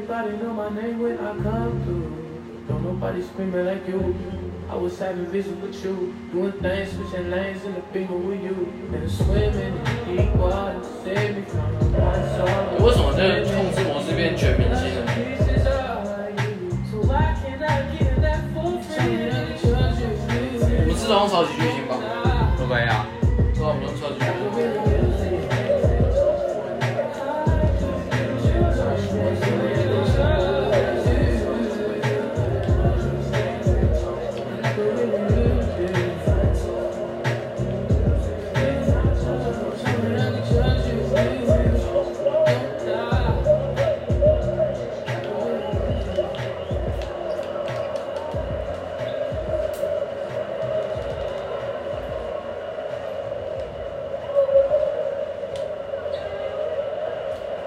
你为什么那个控制模式变全明星了？我们自从超级巨星。